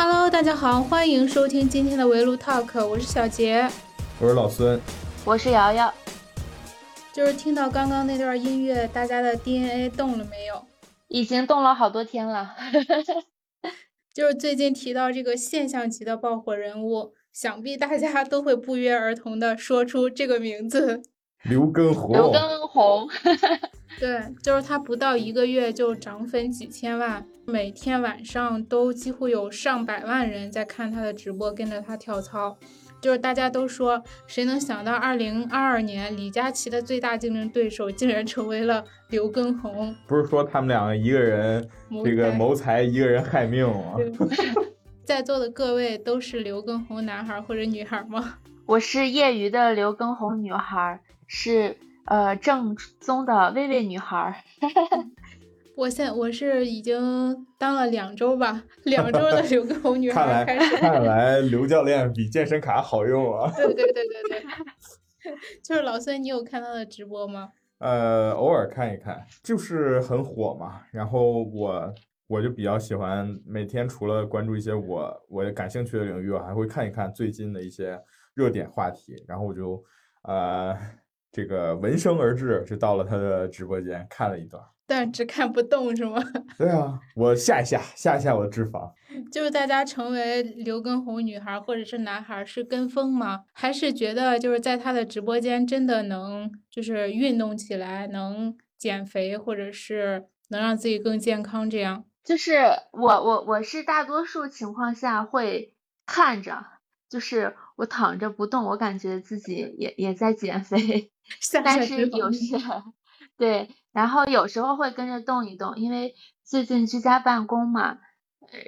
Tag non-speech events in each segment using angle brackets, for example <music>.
Hello，大家好，欢迎收听今天的围炉 Talk，我是小杰，我是老孙，我是瑶瑶。就是听到刚刚那段音乐，大家的 DNA 动了没有？已经动了好多天了。<laughs> <laughs> 就是最近提到这个现象级的爆火人物，想必大家都会不约而同的说出这个名字——刘畊宏。刘畊宏。<laughs> 对，就是他不到一个月就涨粉几千万，每天晚上都几乎有上百万人在看他的直播，跟着他跳操。就是大家都说，谁能想到二零二二年李佳琦的最大竞争对手竟然成为了刘畊宏？不是说他们两个一个人这个谋财，一个人害命吗？<laughs> 在座的各位都是刘畊宏男孩或者女孩吗？我是业余的刘畊宏女孩，是。呃，正宗的薇薇女孩，<laughs> 我现我是已经当了两周吧，两周的 <laughs> 刘畊宏女孩开始。看来刘教练比健身卡好用啊！对对对对对，<laughs> 就是老孙，你有看他的直播吗？呃，偶尔看一看，就是很火嘛。然后我我就比较喜欢每天除了关注一些我我感兴趣的领域，我还会看一看最近的一些热点话题。然后我就呃。这个闻声而至，就到了他的直播间看了一段，但只看不动是吗？<laughs> 对啊，我下一下下一下我的脂肪。<laughs> 就是大家成为刘畊宏女孩或者是男孩是跟风吗？还是觉得就是在他的直播间真的能就是运动起来，能减肥，或者是能让自己更健康？这样？就是我我我是大多数情况下会看着，就是我躺着不动，我感觉自己也也在减肥。<laughs> 但是有时对，然后有时候会跟着动一动，因为最近居家办公嘛，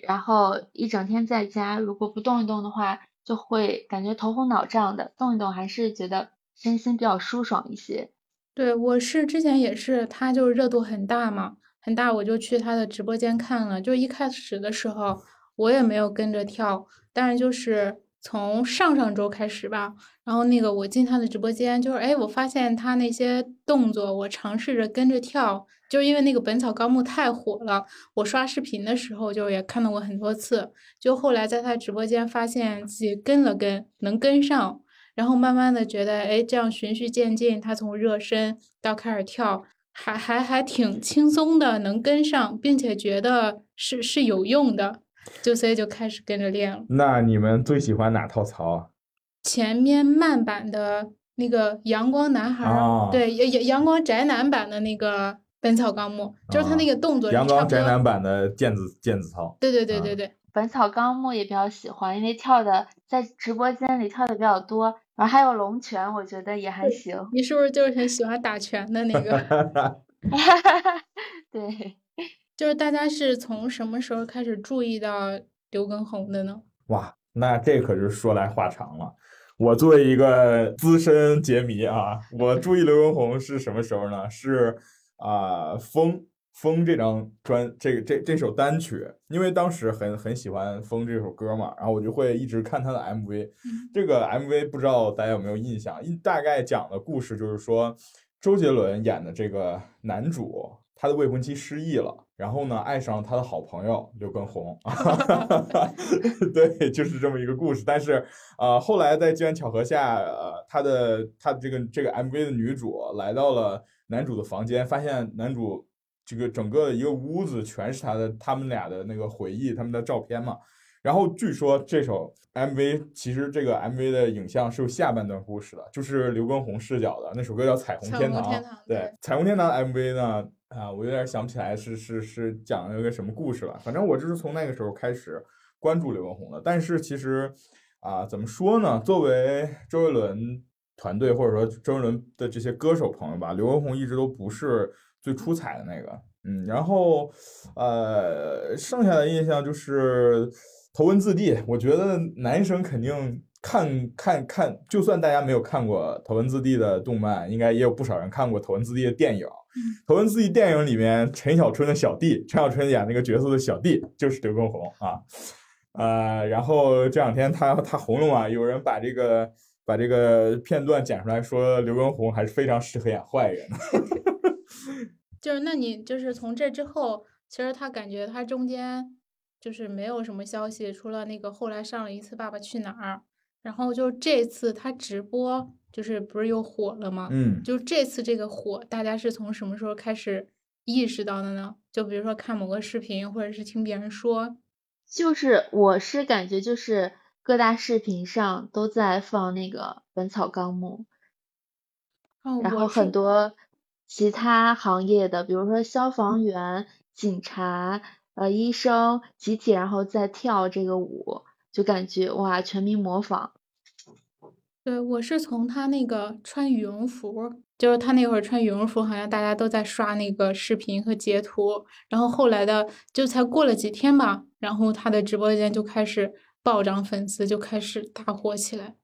然后一整天在家，如果不动一动的话，就会感觉头昏脑胀的。动一动还是觉得身心比较舒爽一些。对，我是之前也是，他就热度很大嘛，很大，我就去他的直播间看了。就一开始的时候，我也没有跟着跳，但是就是。从上上周开始吧，然后那个我进他的直播间，就是哎，我发现他那些动作，我尝试着跟着跳，就因为那个《本草纲目》太火了，我刷视频的时候就也看到过很多次，就后来在他直播间发现自己跟了跟，能跟上，然后慢慢的觉得，哎，这样循序渐进，他从热身到开始跳，还还还挺轻松的，能跟上，并且觉得是是有用的。就所以就开始跟着练了。那你们最喜欢哪套操啊？前面慢版的那个阳光男孩，对阳阳阳光宅男版的那个《本草纲目》，就是他那个动作。阳光宅男版的毽子毽子操。对对对对对，《本草纲目》也比较喜欢，因为跳的在直播间里跳的比较多，然后还有龙拳，我觉得也还行。你是不是就是很喜欢打拳的那个？<laughs> <laughs> 对。就是大家是从什么时候开始注意到刘畊宏的呢？哇，那这可是说来话长了。我作为一个资深杰迷啊，我注意刘畊宏是什么时候呢？是啊，《风》《风》这张专这个这这首单曲，因为当时很很喜欢《风》这首歌嘛，然后我就会一直看他的 MV。这个 MV 不知道大家有没有印象？大概讲的故事就是说，周杰伦演的这个男主。他的未婚妻失忆了，然后呢，爱上了他的好朋友刘畊宏，<laughs> 对，就是这么一个故事。但是，呃，后来在机缘巧合下，呃，他的他这个这个 MV 的女主来到了男主的房间，发现男主这个整个一个屋子全是他的他们俩的那个回忆，他们的照片嘛。然后据说这首 MV 其实这个 MV 的影像是有下半段故事的，就是刘畊宏视角的那首歌叫《彩虹天堂》。对，《彩虹天堂》MV 呢？啊，我有点想不起来是是是讲了个什么故事了。反正我就是从那个时候开始关注刘畊宏的。但是其实啊，怎么说呢？作为周杰伦团队或者说周杰伦的这些歌手朋友吧，刘畊宏一直都不是最出彩的那个。嗯，然后呃，剩下的印象就是《头文字 D》，我觉得男生肯定。看看看，就算大家没有看过《头文字 D》的动漫，应该也有不少人看过《头文字 D》的电影。《头文字 D》电影里面，陈小春的小弟，陈小春演那个角色的小弟就是刘畊宏啊。呃，然后这两天他他红了嘛，有人把这个把这个片段剪出来说，刘畊宏还是非常适合演坏人。<laughs> 就是那你就是从这之后，其实他感觉他中间。就是没有什么消息，除了那个后来上了一次《爸爸去哪儿》，然后就这次他直播，就是不是又火了吗？嗯，就这次这个火，大家是从什么时候开始意识到的呢？就比如说看某个视频，或者是听别人说，就是我是感觉就是各大视频上都在放那个《本草纲目》，哦，然后很多其他行业的，比如说消防员、警察、呃医生，集体然后在跳这个舞，就感觉哇，全民模仿。对，我是从他那个穿羽绒服，就是他那会儿穿羽绒服，好像大家都在刷那个视频和截图，然后后来的就才过了几天吧，然后他的直播间就开始暴涨粉丝，就开始大火起来。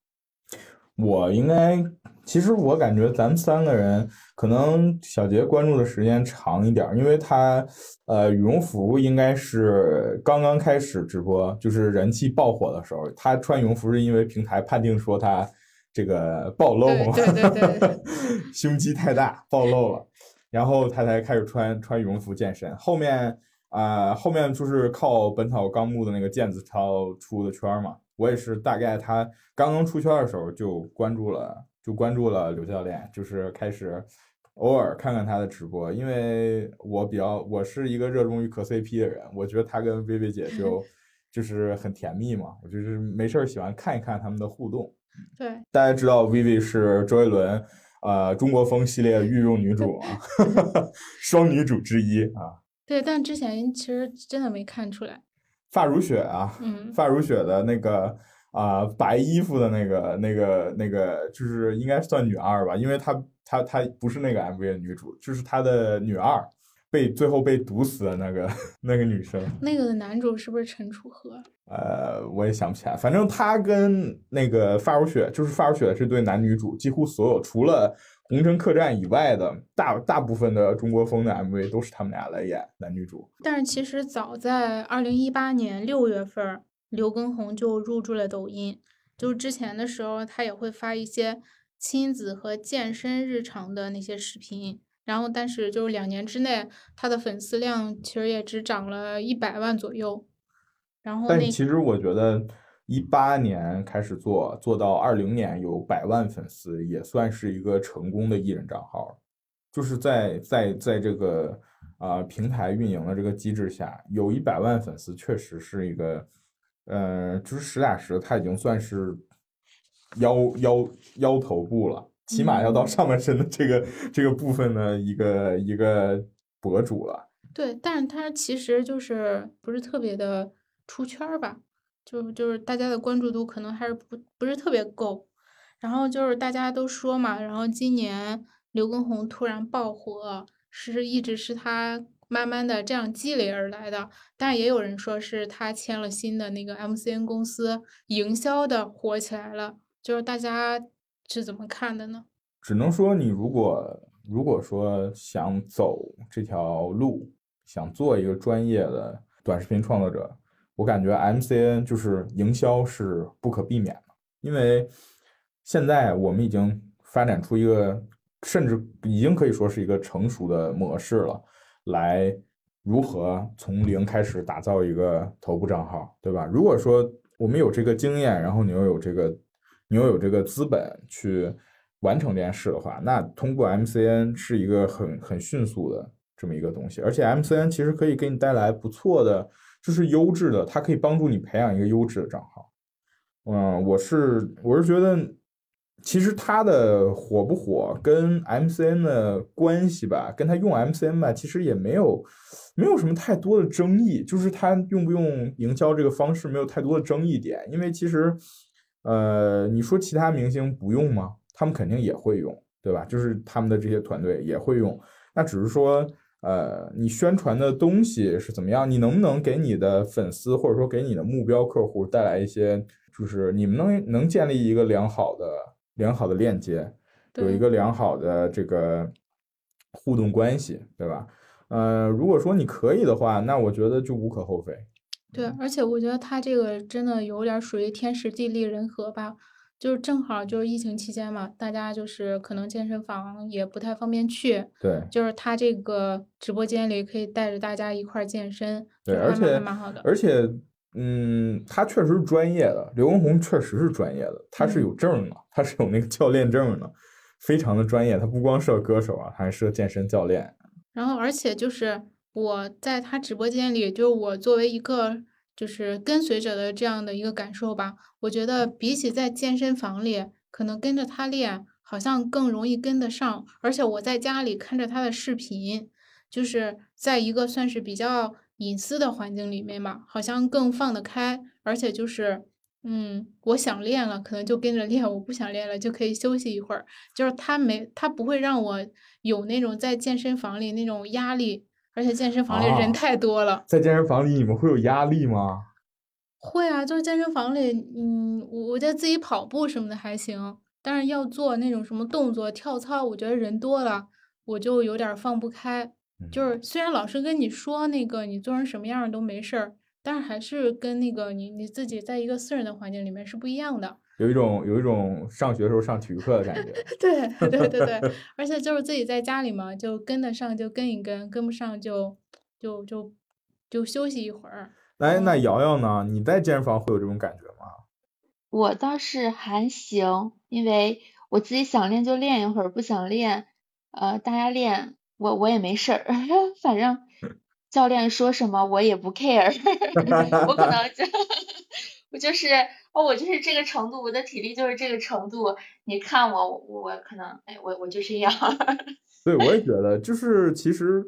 我应该，其实我感觉咱们三个人可能小杰关注的时间长一点儿，因为他呃羽绒服应该是刚刚开始直播，就是人气爆火的时候，他穿羽绒服是因为平台判定说他这个暴露，对对对对 <laughs> 胸肌太大暴露了，然后他才开始穿穿羽绒服健身，后面。啊、后面就是靠《本草纲目》的那个毽子操出的圈儿嘛。我也是大概他刚刚出圈的时候就关注了，就关注了刘教练，就是开始偶尔看看他的直播，因为我比较我是一个热衷于磕 CP 的人，我觉得他跟薇薇姐就 <laughs> 就是很甜蜜嘛，我就是没事儿喜欢看一看他们的互动。对，大家知道薇薇是周杰伦呃中国风系列御用女主啊，<laughs> 双女主之一啊。对，但之前其实真的没看出来。发如雪啊，嗯，<laughs> 发如雪的那个啊、白衣服的那个那个那个，就是应该算女二吧，因为她她她不是那个 MV 的女主，就是她的女二，被最后被毒死的那个 <laughs> 那个女生。那个的男主是不是陈楚河？呃，我也想不起来，反正他跟那个发如雪，就是发如雪这对男女主，几乎所有除了《红尘客栈》以外的大大部分的中国风的 MV 都是他们俩来演男女主。但是其实早在二零一八年六月份，刘畊宏就入驻了抖音。就是之前的时候，他也会发一些亲子和健身日常的那些视频。然后，但是就是两年之内，他的粉丝量其实也只涨了一百万左右。然后那但其实我觉得，一八年开始做，做到二零年有百万粉丝，也算是一个成功的艺人账号了。就是在在在这个啊、平台运营的这个机制下，有一百万粉丝，确实是一个，呃，就是实打实，他已经算是腰腰腰头部了，起码要到嗯上半身的这个这个部分的一个一个博主了。对，但是他其实就是不是特别的出圈儿吧，就就是大家的关注度可能还是不不是特别够。然后就是大家都说嘛，然后今年刘畊宏突然爆火，是一直是他慢慢的这样积累而来的。但也有人说是他签了新的那个 MCN 公司，营销的火起来了。就是大家是怎么看的呢？只能说你如果如果说想走这条路，想做一个专业的短视频创作者，我感觉 MCN 就是营销是不可避免的，因为现在我们已经发展出一个，甚至已经可以说是一个成熟的模式了，来如何从零开始打造一个头部账号，对吧？如果说我们有这个经验，然后你又有这个，你又有这个资本去完成这件事的话，那通过 MCN 是一个很很迅速的这么一个东西，而且 MCN 其实可以给你带来不错的，就是优质的，它可以帮助你培养一个优质的账号。嗯，我是我是觉得，其实它的火不火跟 MCN 的关系吧，跟它用 MCN 吧，其实也没有没有什么太多的争议，就是它用不用营销这个方式没有太多的争议点，因为其实，呃，你说其他明星不用吗？他们肯定也会用，对吧？就是他们的这些团队也会用，那只是说，呃，你宣传的东西是怎么样？你能不能给你的粉丝或者说给你的目标客户带来一些，就是你们能能建立一个良好的良好的链接，有一个良好的这个互动关系，对吧？呃，如果说你可以的话，那我觉得就无可厚非。对，而且我觉得他这个真的有点儿属于天时地利人和吧。就是正好就是疫情期间嘛，大家就是可能健身房也不太方便去，对，就是他这个直播间里可以带着大家一块儿健身，对，而且蛮好的，而且嗯，他确实是专业的，刘畊宏确实是专业的，他是有证的，他是有那个教练证的，非常的专业，他不光是个歌手啊，还是个健身教练。然后而且就是我在他直播间里，就是我作为一个。就是跟随者的这样的一个感受吧，我觉得比起在健身房里，可能跟着他练，好像更容易跟得上。而且我在家里看着他的视频，就是在一个算是比较隐私的环境里面嘛，好像更放得开。而且就是，嗯，我想练了，可能就跟着练；我不想练了，就可以休息一会儿。就是他没，他不会让我有那种在健身房里那种压力。而且健身房里人太多了，在健身房里你们会有压力吗？会啊，就是健身房里，嗯，我我在自己跑步什么的还行，但是要做那种什么动作跳操，我觉得人多了我就有点放不开。就是虽然老师跟你说那个你做成什么样都没事儿，但是还是跟那个你你自己在一个私人的环境里面是不一样的。有一种有一种上学时候上体育课的感觉，<laughs> 对对对对，<laughs> 而且就是自己在家里嘛，就跟得上就跟一跟，跟不上就就就就休息一会儿。哎，那瑶瑶呢？你在健身房会有这种感觉吗？我倒是还行，因为我自己想练就练一会儿，不想练，呃，大家练我我也没事儿，<laughs> 反正教练说什么我也不 care，我可能就我就是。哦，我就是这个程度，我的体力就是这个程度。你看我，我我可能，哎，我我就这样。对，我也觉得，<laughs> 就是其实，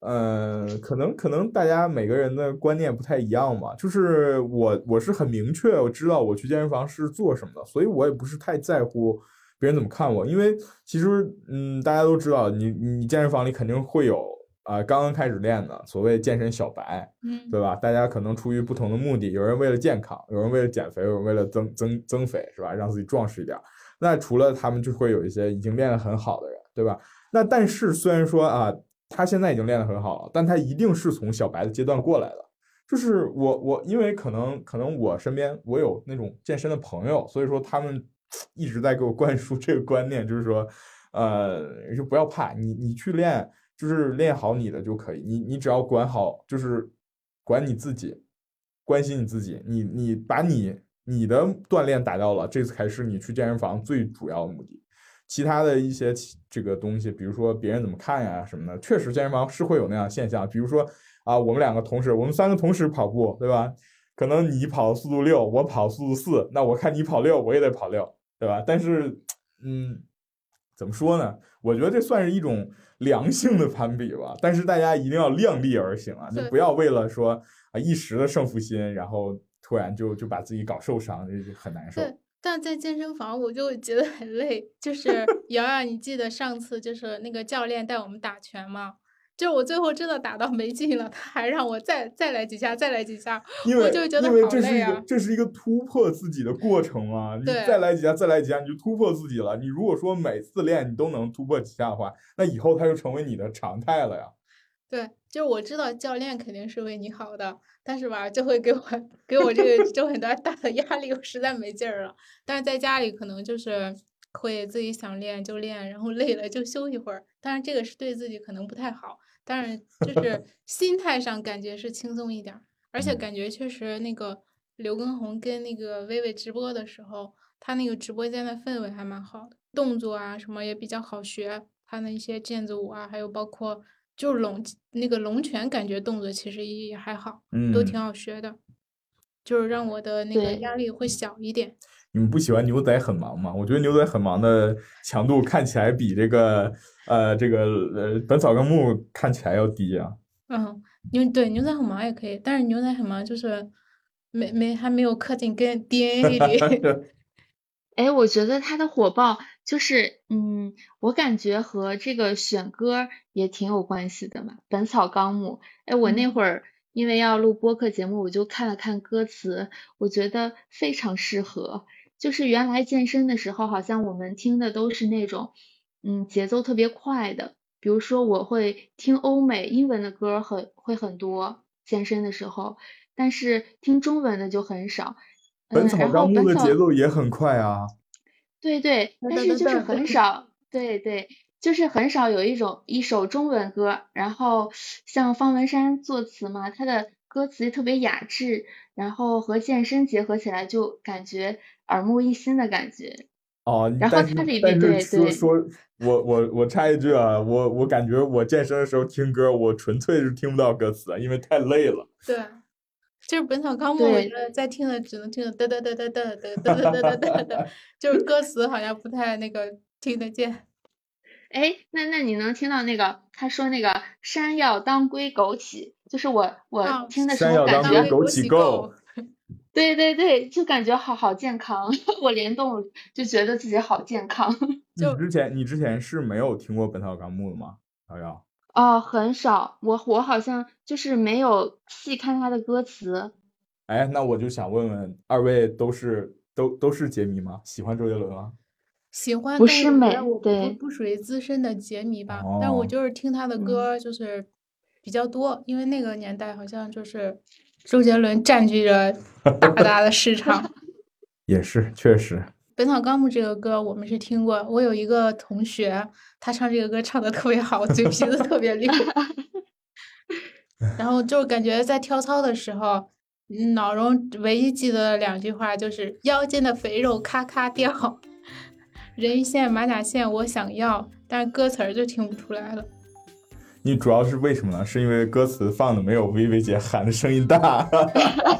呃，可能可能大家每个人的观念不太一样嘛。就是我我是很明确，我知道我去健身房是做什么的，所以我也不是太在乎别人怎么看我。因为其实，嗯，大家都知道，你你健身房里肯定会有。啊，刚刚开始练的所谓健身小白，嗯，对吧？大家可能出于不同的目的，有人为了健康，有人为了减肥，有人为了增增增肥，是吧？让自己壮实一点。那除了他们，就会有一些已经练得很好的人，对吧？那但是虽然说啊，他现在已经练得很好了，但他一定是从小白的阶段过来的。就是我我因为可能可能我身边我有那种健身的朋友，所以说他们 <tsk> 一直在给我灌输这个观念，就是说，呃，就不要怕，你你去练。就是练好你的就可以，你你只要管好，就是管你自己，关心你自己，你你把你你的锻炼达到了，这才是你去健身房最主要的目的。其他的一些这个东西，比如说别人怎么看呀什么的，确实健身房是会有那样现象。比如说啊，我们两个同时，我们三个同时跑步，对吧？可能你跑速度六，我跑速度四，那我看你跑六，我也得跑六，对吧？但是，嗯，怎么说呢？我觉得这算是一种。良性的攀比吧，但是大家一定要量力而行啊，就不要为了说啊一时的胜负心，然后突然就就把自己搞受伤，这很难受。对，但在健身房我就觉得很累。就是 <laughs> 瑶瑶，你记得上次就是那个教练带我们打拳吗？就我最后真的打到没劲了，他还让我再再来几下，再来几下，我就觉得好累啊。这是一个突破自己的过程啊！你再来几下，再来几下，你就突破自己了。你如果说每次练你都能突破几下的话，那以后他就成为你的常态了呀。对，就是我知道教练肯定是为你好的，但是吧，就会给我给我这个就很大大的压力，我实在没劲儿了。但是在家里可能就是会自己想练就练，然后累了就休息会儿。但是这个是对自己可能不太好。但是 <laughs> 就是心态上感觉是轻松一点，而且感觉确实那个刘畊宏跟那个薇薇直播的时候，他那个直播间的氛围还蛮好的，动作啊什么也比较好学，他那些毽子舞啊，还有包括就是龙那个龙拳，感觉动作其实也还好，都挺好学的，就是让我的那个压力会小一点。你们不喜欢牛仔很忙吗？我觉得牛仔很忙的强度看起来比这个呃这个呃本草纲目看起来要低啊。嗯，牛对牛仔很忙也可以，但是牛仔很忙就是没没还没有刻进跟 DNA 里。<laughs> 哎，我觉得它的火爆就是嗯，我感觉和这个选歌也挺有关系的嘛。本草纲目，哎，我那会儿因为要录播客节目，我就看了看歌词，我觉得非常适合。就是原来健身的时候，好像我们听的都是那种，嗯，节奏特别快的。比如说，我会听欧美英文的歌很会很多，健身的时候，但是听中文的就很少。本草纲目的节奏也很快啊。对对，但是就是很少，对对，就是很少有一种一首中文歌，然后像方文山作词嘛，他的歌词特别雅致，然后和健身结合起来，就感觉耳目一新的感觉。哦，然后它里边对对，说说，我我我插一句啊，我我感觉我健身的时候听歌，我纯粹是听不到歌词，因为太累了。对。就是《本草纲目》，我觉得在听的只能听得嘚嘚嘚嘚嘚嘚嘚嘚嘚嘚嘚，<laughs> 就是歌词好像不太那个听得见。哎，那那你能听到那个他说那个山药当归枸杞，就是我我听的时候感觉枸杞够。对对对，就感觉好好健康，<laughs> 我联动就觉得自己好健康。<laughs> 你之前你之前是没有听过《本草纲目》的吗？瑶瑶？哦，很少，我我好像就是没有细看他的歌词。哎，那我就想问问二位，都是都都是杰迷吗？喜欢周杰伦吗？喜欢，不是美，对，不属于资深的杰迷吧？但我就是听他的歌，就是比较多，因为那个年代好像就是周杰伦占据着大大的市场。<laughs> 也是，确实。《本草纲目》这个歌我们是听过，我有一个同学。他唱这个歌唱的特别好，嘴皮子特别溜，<laughs> 然后就感觉在跳操的时候，脑中唯一记得的两句话就是“腰间的肥肉咔咔掉，人鱼线马甲线我想要”，但是歌词儿就听不出来了。你主要是为什么呢？是因为歌词放的没有薇薇姐喊的声音大。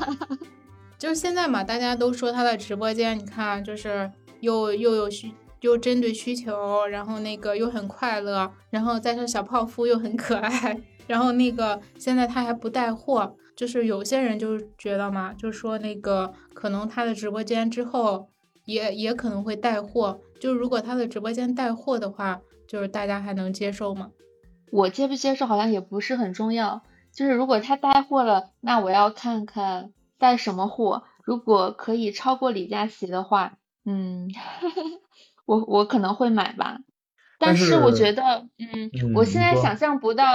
<laughs> 就是现在嘛，大家都说他的直播间，你看就是又又有需。又针对需求，然后那个又很快乐，然后再说小泡芙又很可爱，然后那个现在他还不带货，就是有些人就觉得嘛，就说那个可能他的直播间之后也也可能会带货，就如果他的直播间带货的话，就是大家还能接受吗？我接不接受好像也不是很重要，就是如果他带货了，那我要看看带什么货，如果可以超过李佳琦的话，嗯。<laughs> 我我可能会买吧，但是我觉得，嗯，我现在想象不到，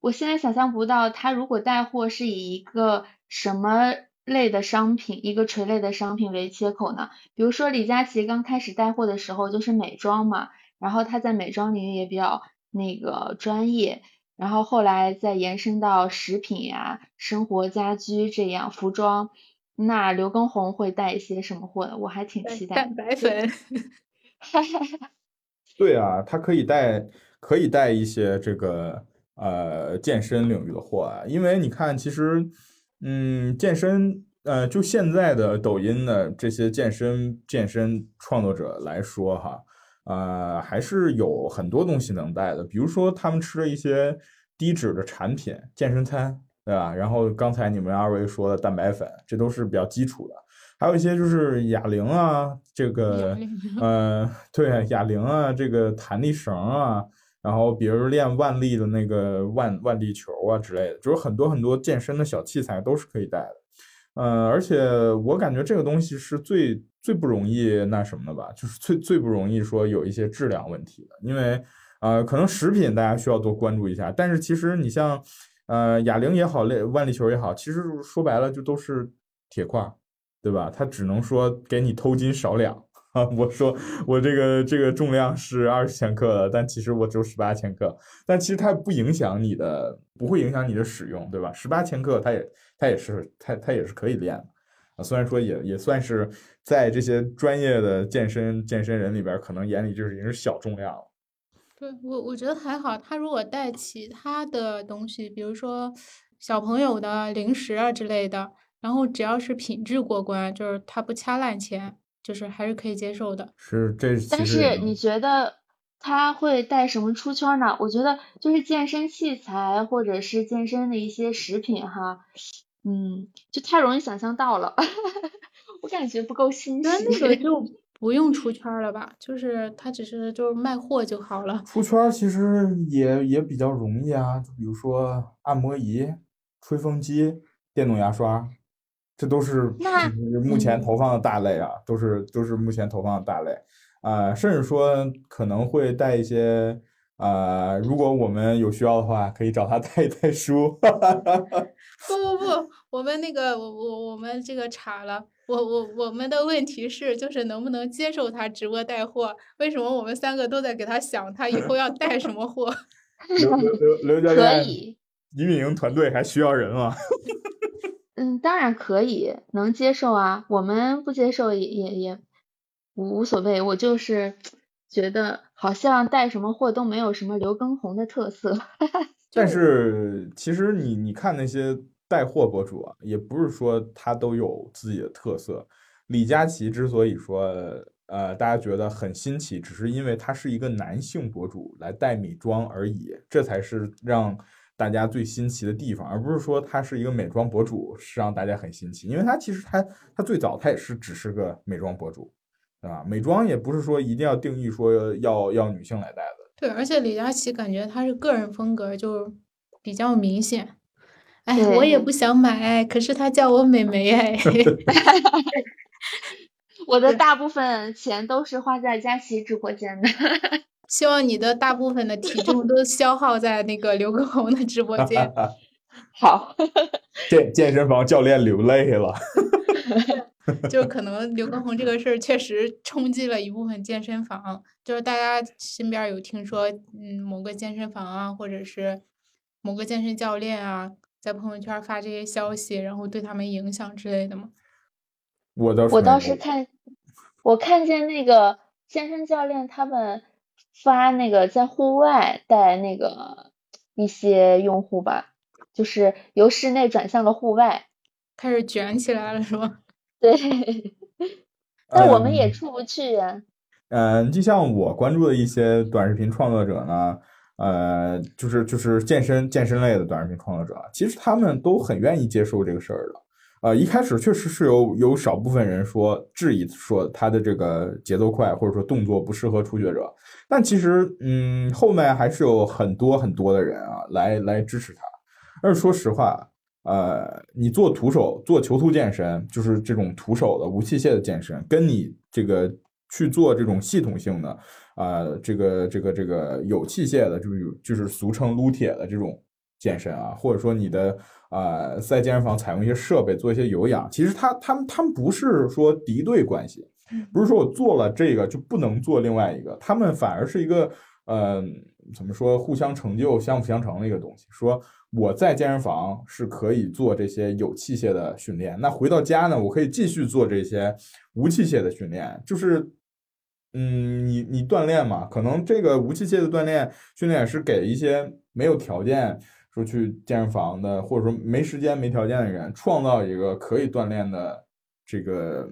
我现在想象不到他如果带货是以一个什么类的商品，一个垂类的商品为切口呢？比如说李佳琦刚开始带货的时候就是美妆嘛，然后他在美妆领域也比较那个专业，然后后来再延伸到食品呀、生活家居这样服装，那刘畊宏会带一些什么货呢？我还挺期待。蛋白粉。<laughs> 对啊，他可以带，可以带一些这个呃健身领域的货啊，因为你看，其实嗯，健身呃，就现在的抖音的这些健身健身创作者来说哈，啊，还是有很多东西能带的，比如说他们吃的一些低脂的产品，健身餐，对吧？然后刚才你们二位说的蛋白粉，这都是比较基础的。还有一些就是哑铃啊，这个，<laughs> 呃，对，哑铃啊，这个弹力绳啊，然后比如练腕力的那个腕腕力球啊之类的，就是很多很多健身的小器材都是可以带的。嗯，而且我感觉这个东西是最最不容易那什么的吧，就是最最不容易说有一些质量问题的，因为，呃，可能食品大家需要多关注一下，但是其实你像，呃，哑铃也好，练腕力球也好，其实说白了就都是铁块。对吧？他只能说给你偷斤少两啊！<laughs> 我说我这个这个重量是二十千克的，但其实我只有十八千克。但其实它不影响你的，不会影响你的使用，对吧？十八千克它也它也是它它也是可以练的啊。虽然说也也算是在这些专业的健身健身人里边，可能眼里就是已经是小重量了。对我我觉得还好，他如果带其他的东西，比如说小朋友的零食啊之类的。然后只要是品质过关，就是他不掐烂钱，就是还是可以接受的。是这，但是你觉得他会带什么出圈呢？我觉得就是健身器材或者是健身的一些食品哈，嗯，就太容易想象到了，<laughs> 我感觉不够新奇。那个就 <laughs> 不用出圈了吧？就是他只是就是卖货就好了。出圈其实也也比较容易啊，就比如说按摩仪、吹风机、电动牙刷。这都是目前投放的大类啊，都是都是目前投放的大类啊，甚至说可能会带一些呃，如果我们有需要的话，可以找他带一带书。<laughs> 不不不，我们那个我我我们这个查了，我我我们的问题是就是能不能接受他直播带货？为什么我们三个都在给他想他以后要带什么货？刘 <laughs> 刘刘刘教练，可以，你运营团队还需要人吗？<laughs> 嗯，当然可以，能接受啊。我们不接受也也也无无所谓。我就是觉得好像带什么货都没有什么刘畊宏的特色。<laughs> 但是其实你你看那些带货博主啊，也不是说他都有自己的特色。李佳琦之所以说呃大家觉得很新奇，只是因为他是一个男性博主来带美妆而已，这才是让。大家最新奇的地方，而不是说他是一个美妆博主，是让大家很新奇。因为他其实他他最早他也是只是个美妆博主，对吧？美妆也不是说一定要定义说要要女性来带的。对，而且李佳琦感觉他是个人风格就比较明显。哎，我也不想买，可是他叫我美眉哎。<laughs> 我的大部分钱都是花在佳琦直播间的。<laughs> 希望你的大部分的体重都消耗在那个刘畊宏的直播间。<laughs> 好，健健身房教练流泪了。就可能刘畊宏这个事儿确实冲击了一部分健身房，就是大家身边有听说，嗯，某个健身房啊，或者是某个健身教练啊，在朋友圈发这些消息，然后对他们影响之类的吗？我倒我倒是看，我看见那个健身教练他们。发那个在户外带那个一些用户吧，就是由室内转向了户外，开始卷起来了，是吗？对，<laughs> 但我们也出不去呀。嗯，就像我关注的一些短视频创作者呢，呃，就是就是健身健身类的短视频创作者，其实他们都很愿意接受这个事儿的。呃，一开始确实是有有少部分人说质疑，说他的这个节奏快，或者说动作不适合初学者。但其实，嗯，后面还是有很多很多的人啊，来来支持他。而说实话，呃，你做徒手做囚徒健身，就是这种徒手的无器械的健身，跟你这个去做这种系统性的，呃，这个这个这个有器械的，就是就是俗称撸铁的这种健身啊，或者说你的。呃，在健身房采用一些设备做一些有氧，其实他他们他们不是说敌对关系，不是说我做了这个就不能做另外一个，他们反而是一个呃怎么说互相成就、相辅相成的一个东西。说我在健身房是可以做这些有器械的训练，那回到家呢，我可以继续做这些无器械的训练。就是嗯，你你锻炼嘛，可能这个无器械的锻炼训练是给一些没有条件。说去健身房的，或者说没时间、没条件的人，创造一个可以锻炼的这个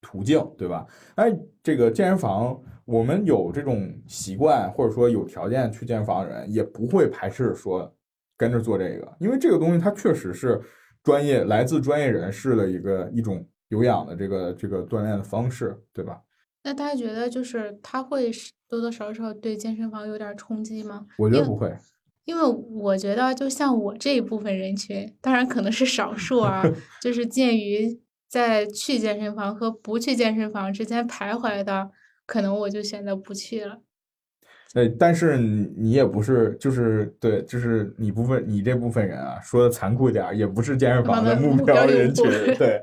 途径，对吧？哎，这个健身房，我们有这种习惯，或者说有条件去健身房的人，也不会排斥说跟着做这个，因为这个东西它确实是专业、来自专业人士的一个一种有氧的这个这个锻炼的方式，对吧？那大家觉得就是他会多多少少对健身房有点冲击吗？我觉得不会。因为我觉得，就像我这一部分人群，当然可能是少数啊，<laughs> 就是鉴于在去健身房和不去健身房之间徘徊的，可能我就选择不去了。对，但是你也不是，就是对，就是你部分你这部分人啊，说的残酷一点，也不是健身房的目标人群。对，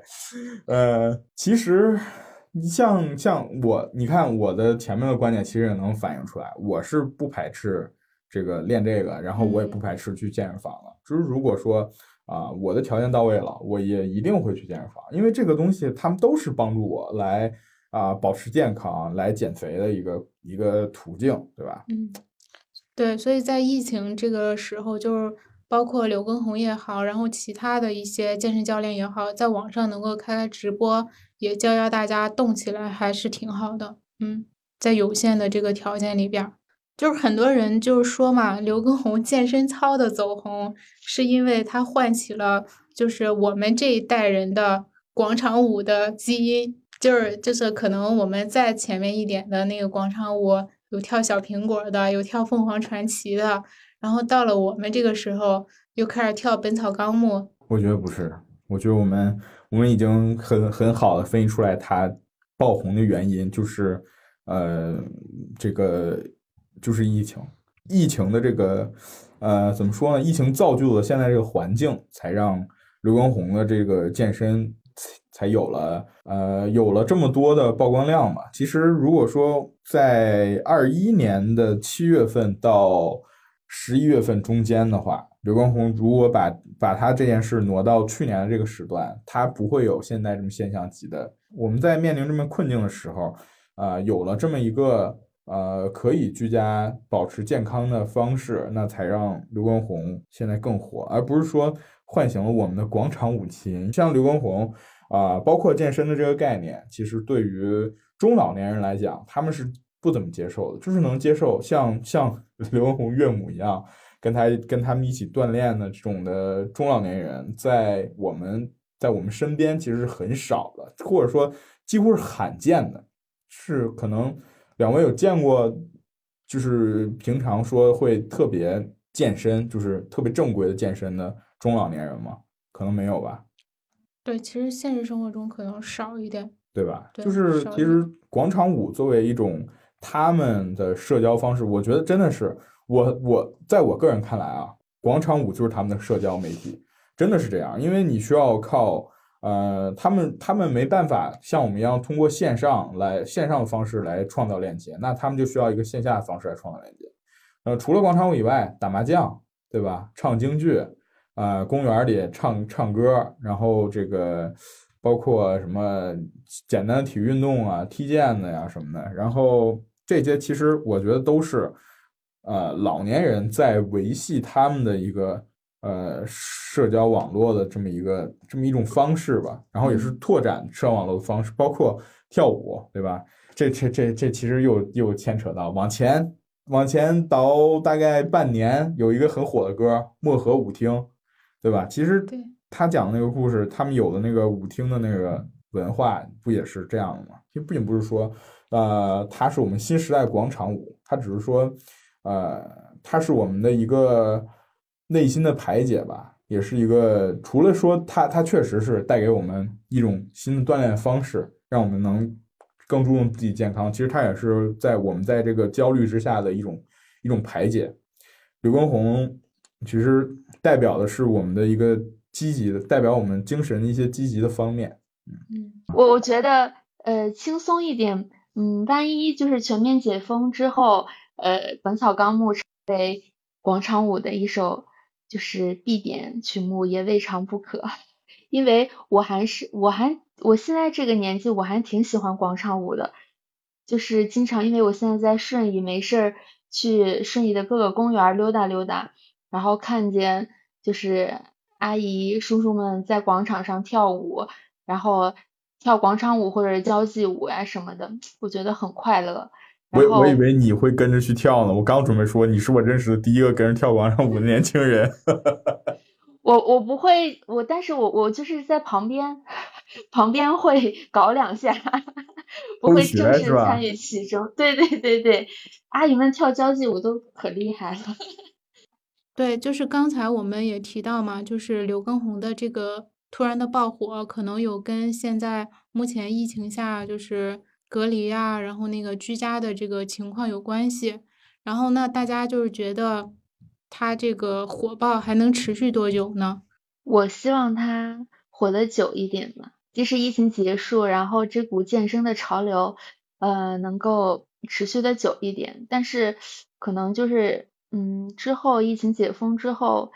呃，其实你像像我，你看我的前面的观点，其实也能反映出来，我是不排斥。这个练这个，然后我也不排斥去健身房了。就是如果说啊，我的条件到位了，我也一定会去健身房，因为这个东西他们都是帮助我来啊保持健康、来减肥的一个一个途径，对吧？嗯，对。所以在疫情这个时候，就是包括刘畊宏也好，然后其他的一些健身教练也好，在网上能够开开直播，也教教大家动起来，还是挺好的。嗯，在有限的这个条件里边。就是很多人就是说嘛，刘畊宏健身操的走红，是因为他唤起了就是我们这一代人的广场舞的基因，就是就是可能我们在前面一点的那个广场舞有跳小苹果的，有跳凤凰传奇的，然后到了我们这个时候又开始跳本草纲目。我觉得不是，我觉得我们我们已经很很好的分析出来，它爆红的原因就是呃这个。就是疫情，疫情的这个呃怎么说呢？疫情造就了现在这个环境，才让刘畊宏的这个健身才有了呃有了这么多的曝光量嘛。其实如果说在二一年的七月份到十一月份中间的话，刘畊宏如果把把他这件事挪到去年的这个时段，他不会有现在这么现象级的。我们在面临这么困境的时候，啊，有了这么一个呃可以居家保持健康的方式，那才让刘畊宏现在更火，而不是说唤醒了我们的广场舞琴。像刘畊宏啊，包括健身的这个概念，其实对于中老年人来讲，他们是不怎么接受的，就是能接受像像 <laughs> 刘畊宏岳母一样。跟他跟他们一起锻炼的这种的中老年人，在我们在我们身边其实是很少的，或者说几乎是罕见的。是可能两位有见过，就是平常说会特别健身，就是特别正规的健身的中老年人吗？可能没有吧。对，其实现实生活中可能少一点，对吧？就是其实广场舞作为一种他们的社交方式，我觉得真的是。我我在我个人看来啊，广场舞就是他们的社交媒体，真的是这样。因为你需要靠呃，他们他们没办法像我们一样通过线上来线上的方式来创造链接，那他们就需要一个线下的方式来创造链接。呃，除了广场舞以外，打麻将，对吧？唱京剧，啊，公园里唱唱歌，然后这个包括什么简单的体育运动啊，踢毽子呀什么的，然后这些其实我觉得都是。呃，老年人在维系他们的一个呃社交网络的这么一个这么一种方式吧，然后也是拓展社交网络的方式，包括跳舞，对吧？这这这这其实又又牵扯到往前往前倒大概半年，有一个很火的歌《漠河舞厅》，对吧？其实他讲的那个故事，他们有的那个舞厅的那个文化不也是这样的吗？其实并不是说呃，它是我们新时代广场舞，它只是说。呃，它是我们的一个内心的排解吧，也是一个除了说它，它确实是带给我们一种新的锻炼方式，让我们能更注重自己健康。其实它也是在我们在这个焦虑之下的一种一种排解。刘畊宏其实代表的是我们的一个积极的，代表我们精神的一些积极的方面。嗯，我我觉得呃轻松一点，嗯，万一就是全面解封之后。呃，《本草纲目》成为广场舞的一首就是必点曲目也未尝不可，<laughs> 因为我还是我还我现在这个年纪我还挺喜欢广场舞的，就是经常因为我现在在顺义，没事儿去顺义的各个公园溜达溜达，然后看见就是阿姨叔叔们在广场上跳舞，然后跳广场舞或者是交际舞呀什么的，我觉得很快乐。我我以为你会跟着去跳呢，我刚准备说你是我认识的第一个跟着跳广场舞的年轻人。<laughs> 我我不会，我但是我我就是在旁边，旁边会搞两下，<laughs> 不会正式参与其中。对对对对，阿姨们跳交际舞都可厉害了。对，就是刚才我们也提到嘛，就是刘畊宏的这个突然的爆火，可能有跟现在目前疫情下就是。隔离啊，然后那个居家的这个情况有关系，然后那大家就是觉得他这个火爆还能持续多久呢？我希望他火的久一点吧，即使疫情结束，然后这股健身的潮流，呃，能够持续的久一点，但是可能就是嗯，之后疫情解封之后，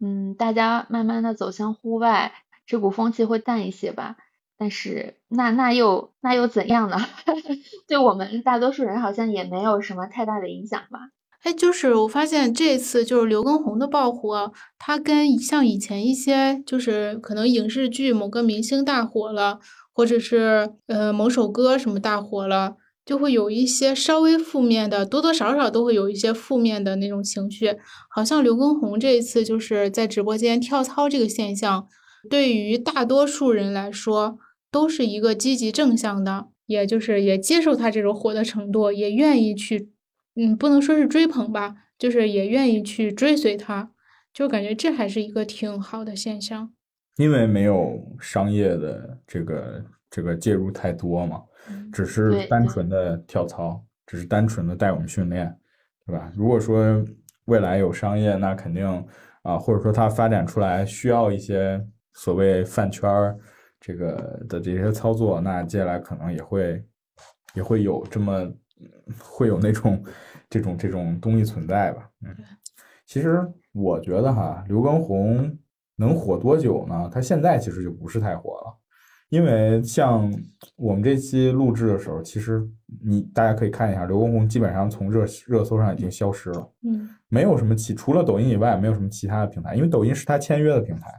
嗯，大家慢慢的走向户外，这股风气会淡一些吧。但是那那又那又怎样呢？<laughs> 对我们大多数人好像也没有什么太大的影响吧。哎，就是我发现这次就是刘畊宏的爆火，他跟像以前一些就是可能影视剧某个明星大火了，或者是呃某首歌什么大火了，就会有一些稍微负面的，多多少少都会有一些负面的那种情绪。好像刘畊宏这一次就是在直播间跳操这个现象，对于大多数人来说。都是一个积极正向的，也就是也接受他这种火的程度，也愿意去，嗯，不能说是追捧吧，就是也愿意去追随他，就感觉这还是一个挺好的现象。因为没有商业的这个这个介入太多嘛，只是单纯的跳操，只是单纯的带我们训练，对吧？如果说未来有商业，那肯定啊，或者说它发展出来需要一些所谓饭圈儿这个的这些操作，那接下来可能也会也会有这么会有那种这种这种东西存在吧？嗯，其实我觉得哈，刘畊宏能火多久呢？他现在其实就不是太火了。因为像我们这期录制的时候，其实你大家可以看一下，刘畊宏基本上从热热搜上已经消失了，嗯，没有什么其除了抖音以外，没有什么其他的平台，因为抖音是他签约的平台，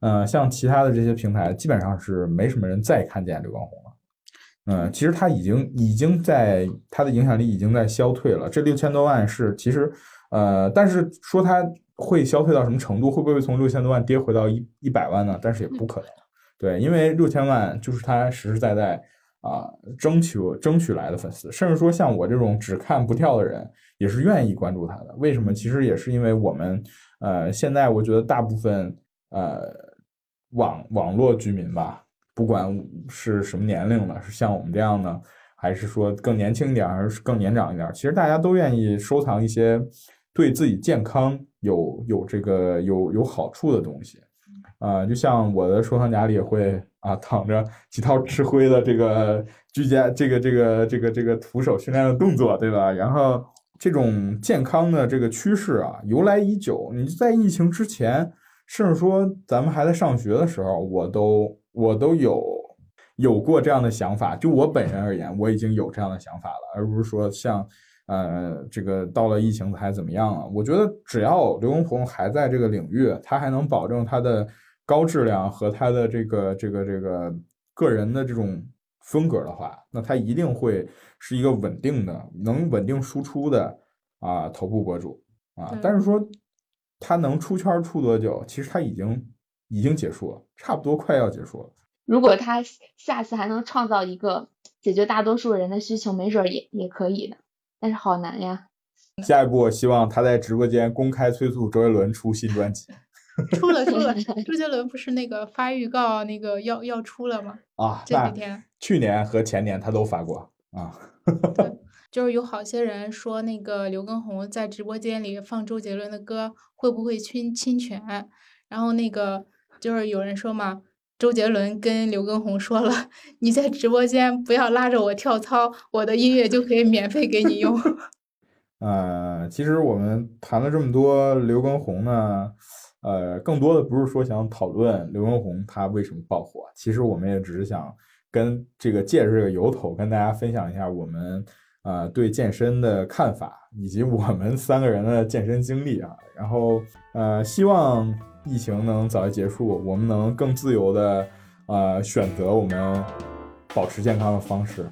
呃，像其他的这些平台，基本上是没什么人再看见刘畊宏了，嗯，其实他已经已经在他的影响力已经在消退了，这六千多万是其实，呃，但是说他会消退到什么程度，会不会从六千多万跌回到一一百万呢？但是也不可能。对，因为六千万就是他实实在在啊争取争取来的粉丝，甚至说像我这种只看不跳的人，也是愿意关注他的。为什么？其实也是因为我们呃，现在我觉得大部分呃网网络居民吧，不管是什么年龄的，是像我们这样的，还是说更年轻一点，还是更年长一点，其实大家都愿意收藏一些对自己健康有有这个有有好处的东西。啊，就像我的收藏夹里也会啊躺着几套吃灰的这个居家这个这个这个这个徒手训练的动作，对吧？然后这种健康的这个趋势啊，由来已久。你在疫情之前，甚至说咱们还在上学的时候，我都我都有有过这样的想法。就我本人而言，我已经有这样的想法了，而不是说像呃这个到了疫情还怎么样啊？我觉得只要刘畊宏还在这个领域，他还能保证他的。高质量和他的这个这个这个个人的这种风格的话，那他一定会是一个稳定的、能稳定输出的啊头部博主啊。但是说他能出圈出多久，其实他已经已经结束了，差不多快要结束了。如果他下次还能创造一个解决大多数人的需求，没准也也可以的。但是好难呀。下一步，我希望他在直播间公开催促周杰伦出新专辑。<laughs> 出了出了，<laughs> 周杰伦不是那个发预告，那个要要出了吗？啊，这几天，去年和前年他都发过啊。对，<laughs> 就是有好些人说那个刘畊宏在直播间里放周杰伦的歌会不会侵侵权？然后那个就是有人说嘛，周杰伦跟刘畊宏说了，你在直播间不要拉着我跳操，我的音乐就可以免费给你用。呃，其实我们谈了这么多刘畊宏呢。呃，更多的不是说想讨论刘畊宏他为什么爆火，其实我们也只是想跟这个借着这个由头跟大家分享一下我们呃对健身的看法，以及我们三个人的健身经历啊。然后呃，希望疫情能早日结束，我们能更自由的呃选择我们保持健康的方式。